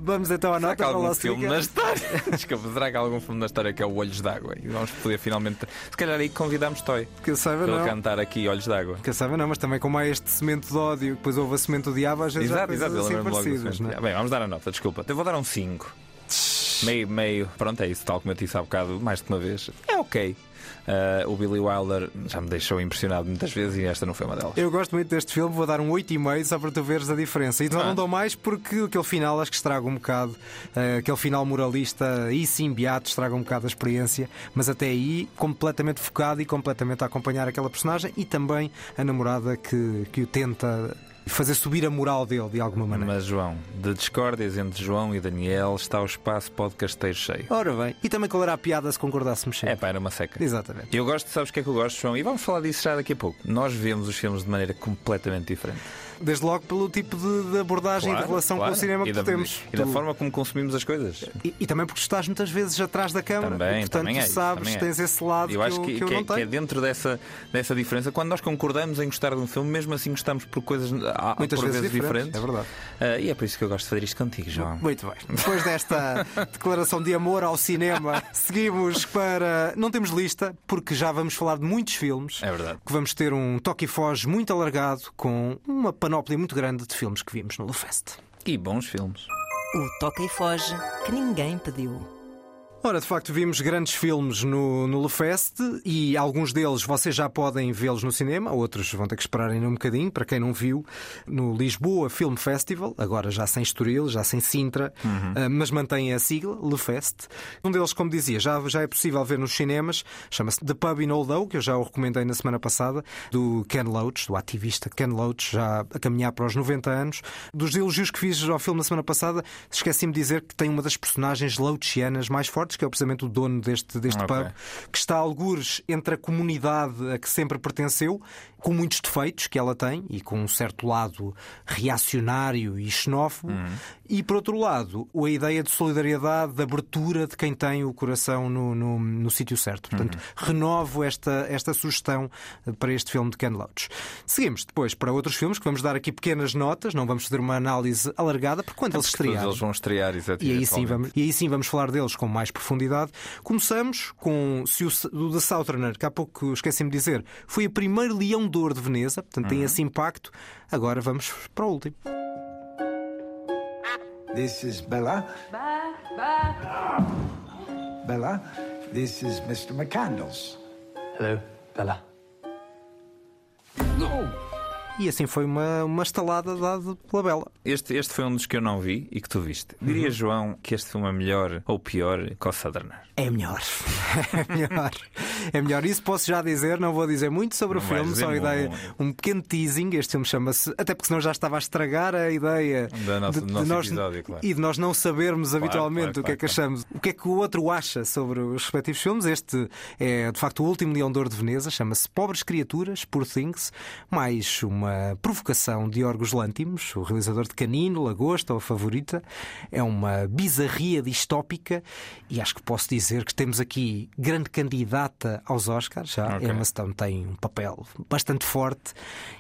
Vamos então à Será que nota há para algum filme na história? Desculpa, será que há algum filme na história que é o Olhos d'Água? E vamos poder finalmente. Se calhar aí convidamos Toy Que eu saiba, para ele não. cantar aqui Olhos d'Água. Que eu saiba, não, mas também como há este cimento de ódio, depois houve a semente do diabo, às vezes Exato, exato, assim parecidas. filme. não é? Bem, vamos dar a nota, desculpa. Eu vou dar um 5. Meio, meio. Pronto, é isso, tal como eu disse há bocado, mais de uma vez. É ok. Ah, o Billy Wilder já me deixou impressionado muitas vezes e esta não foi uma delas. Eu gosto muito deste filme, vou dar um 8,5 só para tu veres a diferença. E não, Ah. não dou mais porque aquele final acho que estraga um bocado, eh, aquele final moralista e sim beato estraga um bocado a experiência, mas até aí completamente focado e completamente a acompanhar aquela personagem e também a namorada que, que o tenta fazer subir a moral dele de alguma maneira. Mas, João, de discórdias entre João e Daniel está o espaço podcasteiro cheio. Ora bem, e também qual era a piada se concordássemos sempre? É pá, era uma seca. Exatamente. Eu gosto, sabes o que é que eu gosto, João? E vamos falar disso já daqui a pouco. Nós vemos os filmes de maneira completamente diferente. Desde logo pelo tipo de, de abordagem e de relação claro. com o cinema e que da, temos. E da Tu- forma como consumimos as coisas. E, e também porque estás muitas vezes atrás da câmara. Também, e, portanto, também é sabes, também é. tens esse lado Eu que, acho eu, que, que eu que é, não que é tenho. dentro dessa, dessa diferença. Quando nós concordamos em gostar de um filme, mesmo assim gostamos por coisas Muitas por vezes vezes diferentes, diferentes. é verdade. Ah, e é por isso que eu gosto de fazer isto contigo, João. Muito bem. Depois desta declaração de amor ao cinema, seguimos para. Não temos lista, porque já vamos falar de muitos filmes. É verdade. Que vamos ter um toque e foge muito alargado com uma panóplia muito grande de filmes que vimos no Lufest. E bons filmes. O toca e foge que ninguém pediu. Ora, de facto, vimos grandes filmes no, no Lufest e alguns deles vocês já podem vê-los no cinema, outros vão ter que esperar ainda um bocadinho, para quem não viu, no Lisboa Film Festival, agora já sem Estoril, já sem Sintra, ah, mas mantém a sigla, Lufest. Um deles, como dizia, já, já é possível ver nos cinemas, chama-se The Pub in Old Oak, que eu já o recomendei na semana passada, do Ken Loach, do ativista Ken Loach, já a caminhar para os 90 anos. Dos elogios que fiz ao filme na semana passada, esqueci-me de dizer que tem uma das personagens Loachianas mais fortes, que é precisamente o dono deste, deste Ok. pub, que está a algures entre a comunidade a que sempre pertenceu, com muitos defeitos que ela tem e com um certo lado reacionário e xenófobo, e por outro lado, a ideia de solidariedade, de abertura de quem tem o coração no, no, no sítio certo. Portanto, renovo esta, esta sugestão para este filme de Ken Loach. Seguimos depois para outros filmes que vamos dar aqui pequenas notas, não vamos fazer uma análise alargada, porque quando eles Porque todos estrearem. eles vão estrear, E exatamente. aí, sim vamos, e aí sim vamos falar deles com mais profundidade. Começamos com se o, o The Southerner, que há pouco esqueci-me de dizer, foi o primeiro Leão Ouro de Veneza, portanto tem esse impacto. Agora vamos para o último. This is Bella. Bye, bye. Bella, this is Mr. McCandles. Hello, Bella. E assim foi uma, uma estalada dada pela Bela. Este, este foi um dos que eu não vi e que tu viste. Diria, Uhum. João, que este filme é melhor ou pior que o. É melhor. É melhor. É melhor. Isso posso já dizer, não vou dizer muito sobre Não o filme, só ideia, um pequeno teasing. Este filme chama-se. Até porque senão já estava a estragar a ideia Da nossa- de, do de nós, episódio, claro. e de nós não sabermos Claro, habitualmente claro, o que é que achamos, o que é que o outro acha sobre os respectivos filmes. Este é de facto o último Leão de Ouro de Veneza, chama-se Pobres Criaturas, Poor Things, mais uma provocação de Orgos Lântimos, o realizador de Canino, Lagosta ou Favorita. É uma bizarria distópica e acho que posso dizer que temos aqui grande candidata aos Oscars. Já Ok. Emma Stone tem um papel bastante forte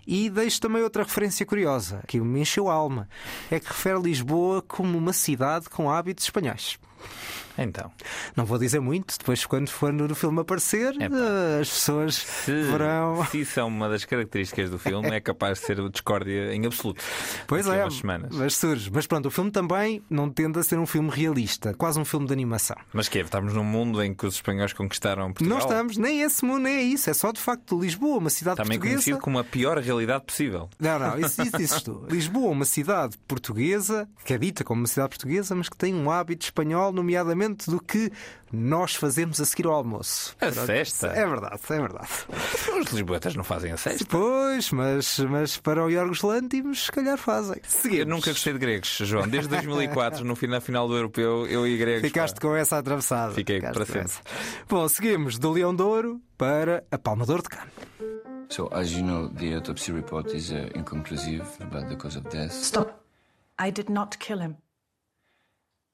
e deixo também outra referência curiosa que me encheu a alma. É que refere Lisboa como uma cidade com hábitos espanhóis. Então, Não vou dizer muito, depois quando for no filme aparecer, eh, as pessoas se, verão. se isso é uma das características do filme, é capaz de ser o discórdia em absoluto. Pois é, semanas. mas surge. Mas pronto, o filme também não tende a ser um filme realista, quase um filme de animação. Mas que é? Estamos num mundo em que os espanhóis conquistaram Portugal. Não estamos, nem esse mundo, nem é isso. É só de facto Lisboa, uma cidade Também portuguesa. conhecido como a pior realidade possível. Não, não, isso, isso. Lisboa, uma cidade portuguesa, que é dita como uma cidade portuguesa, mas que tem um hábito espanhol, nomeadamente do que nós fazemos a seguir ao almoço. A Pronto, cesta? É verdade, é verdade. Os lisboetas não fazem a sexta. Pois, mas, mas para o Iorgos Lântimos, se calhar fazem. Eu Seguimos. nunca gostei de gregos, João. Desde 2004, no final, final do europeu, eu e gregos. Ficaste pá. com essa atravessada. Fiquei Ficaste para com sempre. essa. Bom, seguimos do Leão de Ouro para a Palma de Ouro de Cannes. So, as you know, the autopsy report is uh, inconclusive about the cause of death. Stop. I did not kill him.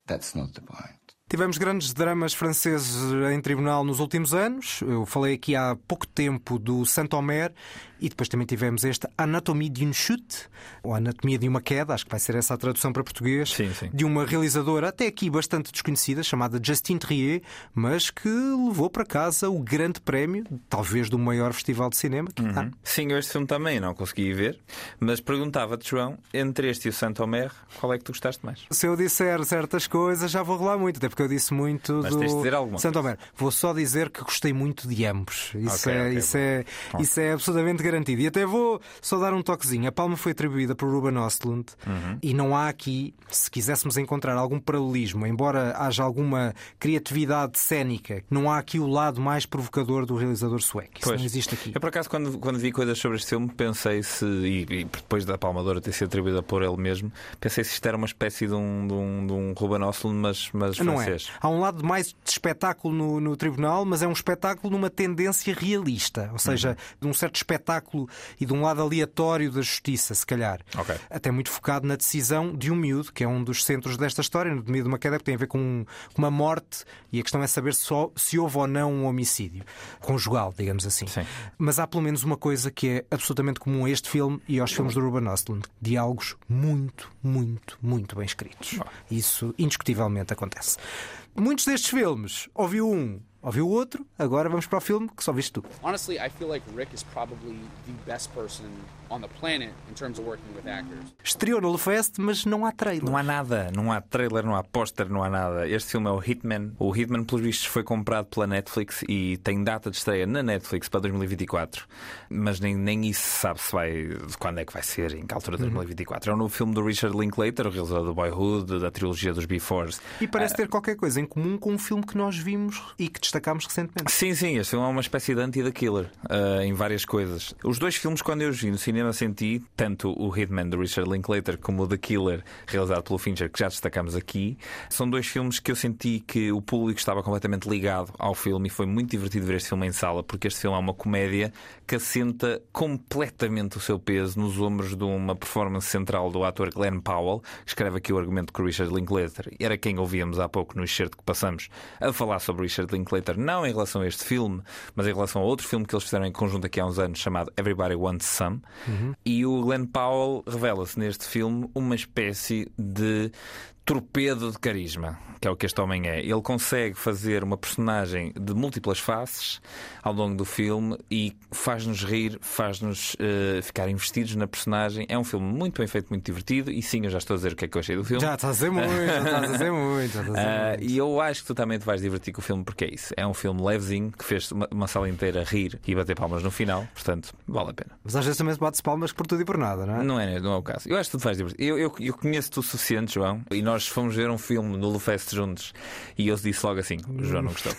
That's not the point. Tivemos grandes dramas franceses em tribunal nos últimos anos. Eu falei aqui há pouco tempo do Saint-Omer e depois também tivemos este Anatomie d'une chute, ou Anatomia de uma queda, acho que vai ser essa a tradução para português, Sim, sim. de uma realizadora até aqui bastante desconhecida, chamada Justine Trier, mas que levou para casa o grande prémio, talvez do maior festival de cinema que há. Uhum. Sim, eu este filme também não consegui ver, mas perguntava-te, João, entre este e o Saint-Omer, qual é que tu gostaste mais? Se eu disser certas coisas, já vou rolar muito, até porque eu disse muito Mas do tens de dizer alguma Santo Vou só dizer que gostei muito de ambos. Isso, Ok, é, ok, isso, é, bom. isso é absolutamente garantido. E até vou só dar um toquezinho. A palma foi atribuída por Ruben Ostlund Uhum. e não há aqui, se quiséssemos encontrar algum paralelismo, embora haja alguma criatividade cénica, não há aqui o lado mais provocador do realizador sueco. Isso Pois. não existe aqui. Eu, por acaso, quando, quando vi coisas sobre este filme, pensei se, e, e depois da Palmadora ter sido atribuída por ele mesmo, pensei se isto era uma espécie de um, de um, de um Ruben Ostlund, mas, mas Não francês. É. Há um lado mais de espetáculo no, no tribunal, mas é um espetáculo numa tendência realista, ou seja, Uhum. de um certo espetáculo e de um lado aleatório da justiça, se calhar. Ok. Até muito focado na decisão de um miúdo, que é um dos centros desta história, no meio de uma queda que tem a ver com um- uma morte e a questão é saber só se houve ou não um homicídio conjugal, digamos assim. Mas há pelo menos uma coisa que é absolutamente comum a este filme e aos filmes do Ruben Ostlund: diálogos muito, muito, muito bem escritos. Isso indiscutivelmente acontece. Muitos destes filmes, ouviu um, ouviu o outro, agora vamos para o filme que só viste tu. Honestly, I feel like Rick is probably the best person on the planet in terms of working with actors. Estreou no Lefest, mas não há trailer. Não há nada, não há trailer, não há póster, não há nada. Este filme é o Hitman. O Hitman, pelos vistos, foi comprado pela Netflix e tem data de estreia na Netflix para 2024. Mas nem, nem isso se sabe se vai, de quando é que vai ser, em que altura de Uhum. 2024. É um novo filme do Richard Linklater, o realizador do Boyhood, da trilogia dos Befores. E parece Ah, ter qualquer coisa em comum com um filme que nós vimos e que destacámos recentemente. Sim, sim, este filme é uma espécie de anti-The Killer ah, em várias coisas. Os dois filmes, quando eu os vi no cinema, senti tanto o Hitman de Richard Linklater como o The Killer, realizado pelo Fincher, que já destacamos aqui. São dois filmes que eu senti que o público estava completamente ligado ao filme e foi muito divertido ver este filme em sala, porque este filme é uma comédia que assenta completamente o seu peso nos ombros de uma performance central do ator Glenn Powell, que escreve aqui o argumento que o Richard Linklater era quem ouvíamos há pouco no excerto que passamos a falar sobre Richard Linklater, não em relação a este filme, mas em relação a outro filme que eles fizeram em conjunto aqui há uns anos chamado Everybody Wants Some. E o Glenn Powell revela-se neste filme uma espécie de torpedo de carisma, que é o que este homem é. Ele consegue fazer uma personagem de múltiplas faces ao longo do filme e faz-nos rir, faz-nos eh, ficar investidos na personagem. É um filme muito bem feito, muito divertido. E sim, eu já estou a dizer o que é que eu achei do filme. Já estás a dizer muito, já estás a dizer muito. Já estás a dizer muito. e eu acho que tu também te vais divertir com o filme porque é isso. É um filme levezinho que fez uma, uma sala inteira rir e bater palmas no final, portanto, vale a pena. Mas às vezes também se bate palmas por tudo e por nada, não é? Não é, não é o caso. Eu acho que tu te vais divertir. Eu, eu, eu conheço-te o suficiente, João, e nós fomos ver um filme no Lufest juntos e eu disse logo assim: o João não gostou.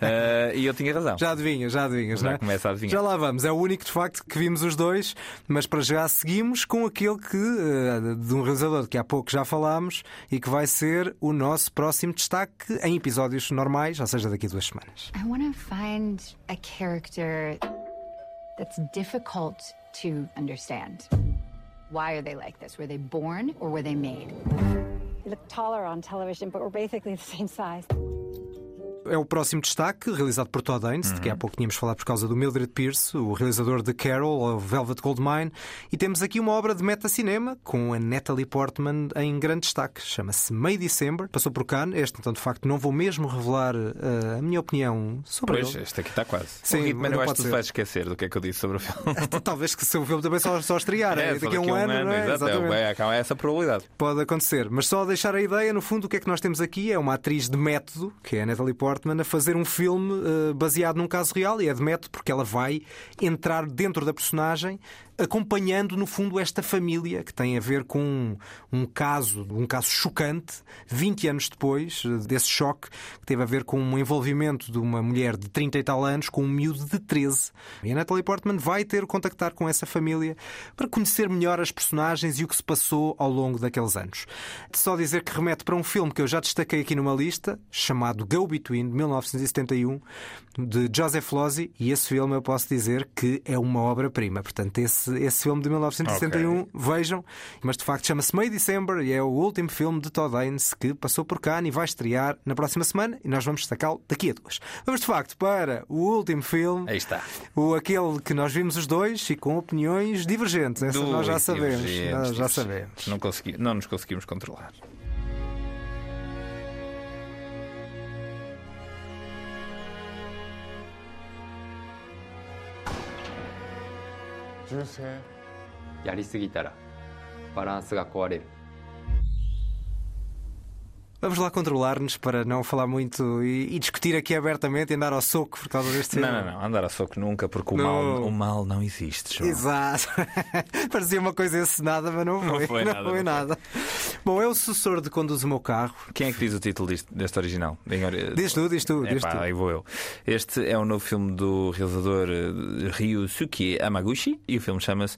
Ah, e eu tinha razão. Já adivinhas, já adivinhas, Já não é? começa a adivinhar. Já lá vamos. É o único, de facto, que vimos os dois, mas para já seguimos com aquele que, eh, de um realizador que há pouco já falámos e que vai ser o nosso próximo destaque em episódios normais, ou seja, daqui a duas semanas. I want to find a character that's difficult to understand. Why are they like this? Were they born or were they made? We look taller on television, but we're basically the same size. É o próximo destaque, realizado por Todd Haynes, de que há pouco tínhamos falado por causa do Mildred Pierce, o realizador de Carol, ou Velvet Goldmine. E temos aqui uma obra de meta-cinema com a Natalie Portman em grande destaque. Chama-se May December. Passou por Cannes. Este, então, de facto, não vou mesmo revelar eh, a minha opinião sobre Pois, ele. este aqui está quase. Sim, Hitman, não eu acho que tu vais esquecer do que é que eu disse sobre o filme. Talvez que se o filme também só, só estrear, é, só daqui a um, ano, não é? exato, Exatamente. é, é, há essa probabilidade. Pode acontecer, mas só deixar a ideia, no fundo, o que é que nós temos aqui é uma atriz de método, que é a Natalie Portman, a fazer um filme eh, baseado num caso real e é de método porque ela vai entrar dentro da personagem acompanhando, no fundo, esta família que tem a ver com um, caso, um caso chocante, 20 anos depois eh, desse choque, que teve a ver com um envolvimento de uma mulher de 30 e tal anos com um miúdo de 13. E a Natalie Portman vai ter o contactar com essa família para conhecer melhor as personagens e o que se passou ao longo daqueles anos. Só dizer que remete para um filme que eu já destaquei aqui numa lista, chamado Go Between, de 1971, de Joseph Losey, e esse filme eu posso dizer que é uma obra-prima. Portanto, esse esse, esse filme de 1961. Vejam, mas de facto chama-se May December e é o último filme de Todd Haynes que passou por cá e vai estrear na próxima semana e nós vamos destacá-lo daqui a duas. Vamos de facto para o último filme. Aí está. O, aquele que nós vimos os dois e com opiniões divergentes. Essa nós já sabemos. Nós já sabemos. Não, consegui, não nos conseguimos controlar. やりすぎたらバランスが壊れる。Vamos lá controlar-nos para não falar muito e, e discutir aqui abertamente e andar ao soco por causa deste Não, não, não. Andar a soco nunca, porque o, Não. mal, o mal não existe. João. Exato. Parecia uma coisa encenada, mas não Não foi. foi nada, não foi. nada. Bom, é o sucessor de Conduz o Meu Carro. Quem é que diz o título disto- deste original? Em Diz tu, diz tu, diz Epá, tu. aí vou eu. Este é o novo filme do realizador eh, Ryusuke Amaguchi e o filme chama-se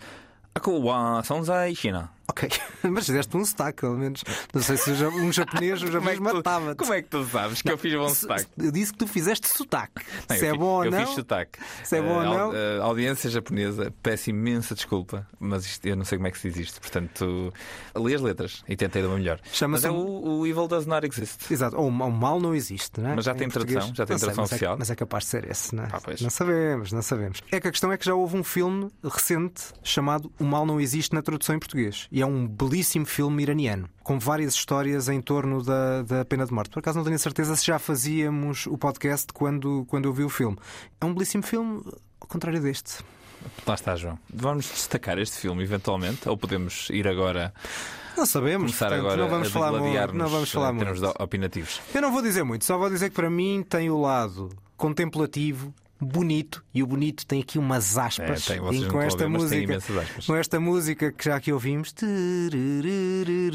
Akuwa Sonzai China. Ok, mas fizeste um sotaque, pelo menos. Não sei se um japonês, um japonês matava-te. Como é que tu sabes que eu fiz bom sotaque? Eu disse que tu fizeste sotaque. Não, se eu é fi- bom ou eu não. fiz sotaque. Se é bom ou Eh, não. eh, audiência japonesa, peço imensa desculpa, mas isto, eu não sei como é que se diz isto. Portanto, li as letras e tentei dar o melhor. Chama-se Mas é um- o, o Evil Does Not Exist. Exato, ou o mal não existe, não é? Mas já Em tem português. tradução? Já tem Não sei, tradução mas é- oficial? mas é capaz de ser esse, não é? pois. não sabemos, não sabemos. É que a questão é que já houve um filme recente chamado O Mal Não Existe na tradução em português. E é um belíssimo filme iraniano, com várias histórias em torno da, da pena de morte. Por acaso não tenho certeza se já fazíamos o podcast quando, quando eu vi o filme. É um belíssimo filme, ao contrário deste. Lá está, João. Vamos destacar este filme eventualmente? Ou podemos ir agora. Não sabemos, Começar portanto, agora não vamos falar muito, não vamos falar termos muito. opinativos. Eu não vou dizer muito, só vou dizer que para mim tem o lado contemplativo, bonito, e o bonito tem aqui umas aspas. É, tem, vocês com esta tem música, com esta música que já aqui ouvimos,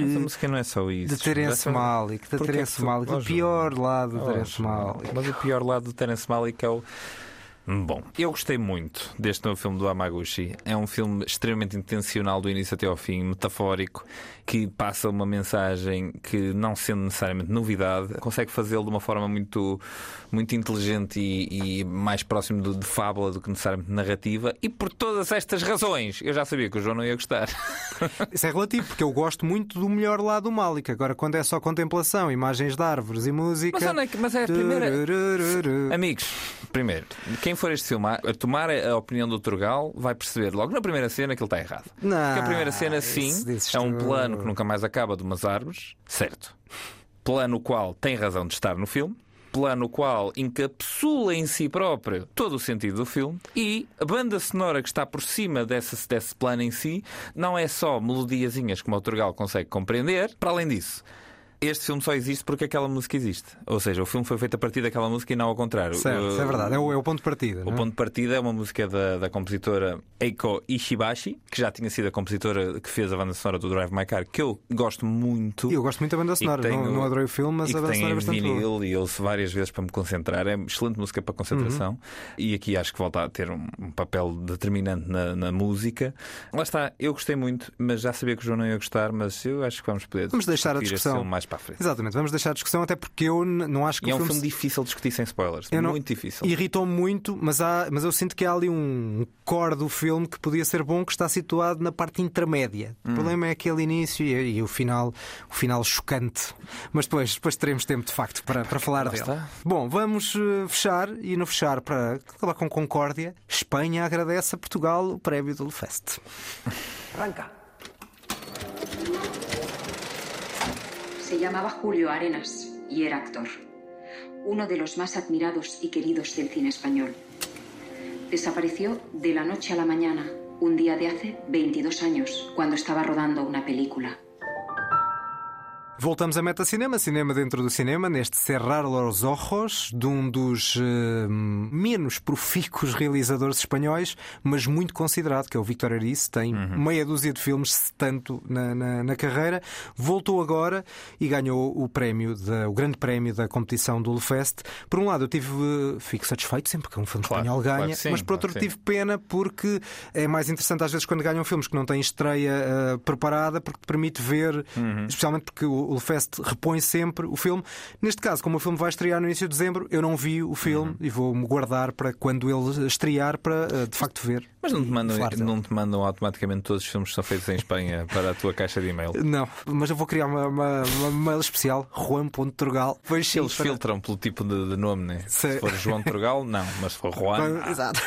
Mas a música não é só isso. de Terence. Malick, de Terence Malick, o pior lado de Oh, Terence. Malick. Mas o pior lado do Terence Malick é o. Bom, eu gostei muito deste novo filme do Amaguchi. É um filme extremamente intencional do início até ao fim, metafórico, que passa uma mensagem que, não sendo necessariamente novidade, consegue fazê-lo de uma forma muito, muito inteligente e, e mais próximo de, de fábula do que necessariamente narrativa. E por todas estas razões, eu já sabia que o João não ia gostar. Isso é relativo, porque eu gosto muito do melhor lado do Malick. Agora, quando é só contemplação, imagens de árvores e música. Mas, é mas é a primeira. Amigos, primeiro, quem for este filme a a tomar a opinião do Turgal vai perceber logo na primeira cena que ele está errado. Não, Porque a primeira cena, sim, é um plano que nunca mais acaba de umas árvores, certo? Plano qual tem razão de estar no filme. Plano qual encapsula em si próprio todo o sentido do filme e a banda sonora que está por cima desse, desse plano em si não é só melodiazinhas como o Turgal consegue compreender. Para além disso, este filme só existe porque aquela música existe. Ou seja, o filme foi feito a partir daquela música e não ao contrário. Certo, isso é verdade, é o, é o ponto de partida. O não é? ponto de partida é uma música da, da compositora Eiko Ishibashi, que já tinha sido a compositora que fez a banda sonora do Drive My Car, que eu gosto muito. E eu gosto muito da banda sonora. Não, tenho- não adorei o filme, mas a banda sonora é bastante boa. vinil e ouço várias vezes para me concentrar. É excelente música para concentração. Uhum. E aqui acho que volta a ter um, um papel determinante na, na música. Lá está, eu gostei muito, mas já sabia que o João não ia gostar, mas eu acho que vamos poder Vamos deixar a discussão mais para a frente. Exatamente, vamos deixar a discussão, até porque eu não acho que E é um filme filme difícil de discutir sem spoilers. Eu não- Muito difícil. Irritou-me muito, mas, há, mas eu sinto que há ali um core do filme que podia ser bom, que está situado na parte intermédia. Hum. O problema é aquele início e, e o final, o final chocante. Mas depois, depois teremos tempo de facto para, para falar dele. está. Bom, vamos eh, fechar e no fechar para acabar com concórdia, Espanha agradece a Portugal o prémio do Fest. Arranca. Se llamaba Julio Arenas y era actor. Uno de los más admirados y queridos del cine español. Desapareció de la noche a la mañana, un día de hace 22 años, cuando estaba rodando una película. Voltamos a Meta Cinema, cinema dentro do cinema, neste Cerrar los Ojos, de um dos eh, menos profícuos realizadores espanhóis, mas muito considerado, que é o Victor Arice, tem meia dúzia de filmes, se tanto, na, na, na carreira. Voltou agora e ganhou o prémio, da- o grande prémio da competição do Lefest. Por um lado, eu tive, eh, fico satisfeito sempre que um filme Claro, espanhol claro ganha, que sim, mas por claro outro sim. tive pena porque é mais interessante às vezes quando ganham filmes que não têm estreia eh, preparada, porque te permite ver, Uhum. especialmente porque o, o Fest repõe sempre o filme. Neste caso, como o filme vai estrear no início de dezembro, eu não vi o filme Uhum. e vou-me guardar para quando ele estrear para eh, de facto ver. Mas não te, mandam, não te mandam automaticamente todos os filmes que são feitos em Espanha para a tua caixa de e-mail? Não, mas eu vou criar uma, uma, uma mail especial, sim Eles para- filtram pelo tipo de, de nome, né? Sei. Se for João Turgal, não, mas se for Juan. Bem, Exato.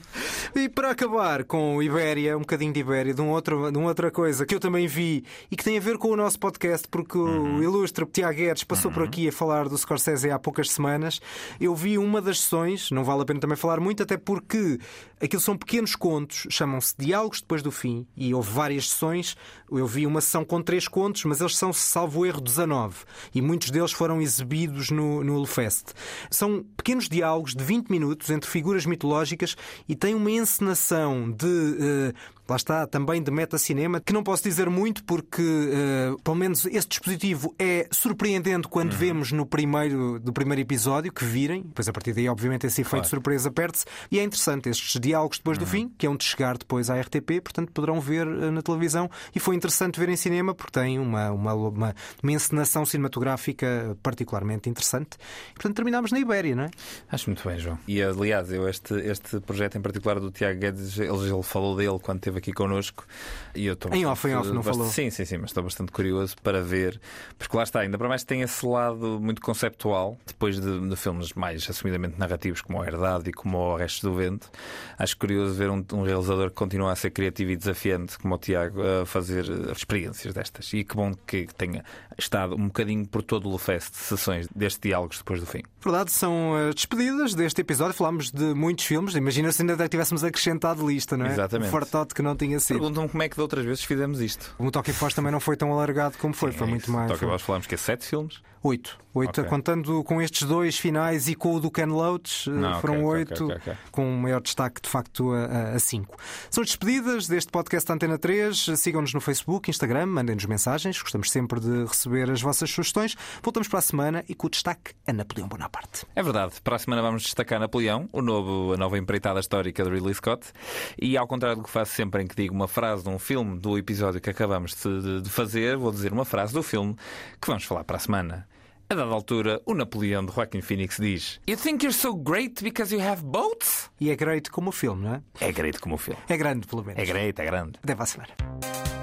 e para acabar com Ibéria, um bocadinho de Ibéria, de, um outro, de uma outra coisa que eu também vi e que tem a ver com o nosso podcast, porque Uhum. o ilustre Tiago Guedes passou por aqui a falar do Scorsese há poucas semanas. Eu vi uma das sessões, não vale a pena também falar muito, até porque aquilo são pequenos contos, chamam-se Diálogos Depois do Fim, e houve várias sessões. Eu vi uma sessão com três contos, mas eles são, salvo erro, 19. E muitos deles foram exibidos no, no Fest. São pequenos diálogos de 20 minutos entre figuras mitológicas e tem uma encenação de. eh, Lá está, também de metacinema, que não posso dizer muito porque, eh, pelo menos, esse dispositivo é surpreendente quando vemos no primeiro, do primeiro episódio, que virem. Depois, a partir daí, obviamente, esse efeito Claro. de surpresa perde-se. E é interessante estes diálogos depois do fim, que é um de chegar depois à RTP, portanto, poderão ver eh, na televisão. E foi interessante ver em cinema porque tem uma, uma, uma, uma encenação cinematográfica particularmente interessante. E, portanto, terminámos na Ibéria, não é? Acho muito bem, João. E aliás, eu este, este projeto em particular do Tiago Guedes, ele, ele falou dele quando esteve aqui connosco. E eu estou Em off, em off, não bastante- falou? Sim, sim, sim, mas estou bastante curioso para ver, porque lá está, ainda para mais tem esse lado muito conceptual, depois de, de filmes mais assumidamente narrativos como o Herdade e como o Resto do Vento. Acho curioso ver um, um realizador que continua a ser criativo e desafiante, como o Tiago, a fazer eh, experiências destas. E que bom que tenha estado um bocadinho por todo o Fest, sessões destes diálogos depois do fim. Verdade, são as despedidas deste episódio. Falámos de muitos filmes. Imagina se ainda tivéssemos acrescentado lista, não é? Exatamente. Um fartote que não tinha sido. Perguntam-me como é que de outras vezes fizemos isto. O Toque e Foz também não foi tão alargado como foi, foi é muito mais. Foi- Nós falámos que é sete filmes? Oito. Oito, Ok. contando com estes dois finais e com o do Ken Loach, eh, Não, foram ok, ok, oito, ok, ok. com um maior destaque de facto a, a- cinco. São as despedidas deste podcast Antena 3. Sigam-nos no Facebook, Instagram, mandem-nos mensagens, gostamos sempre de receber as vossas sugestões. Voltamos para a semana e com o destaque a Napoleão Bonaparte. É verdade. Para a semana vamos destacar Napoleão, o novo, a nova empreitada histórica de Ridley Scott. E ao contrário do que faço sempre em que digo uma frase de um filme do episódio que acabamos de, de- fazer, vou dizer uma frase do filme que vamos falar para a semana. A dada altura, o Napoleão de Joaquin Phoenix diz: You think you're so great because you have boats? E é great como o filme, não é? É great como o filme. É grande, pelo menos. É great, é grande. Até para a semana.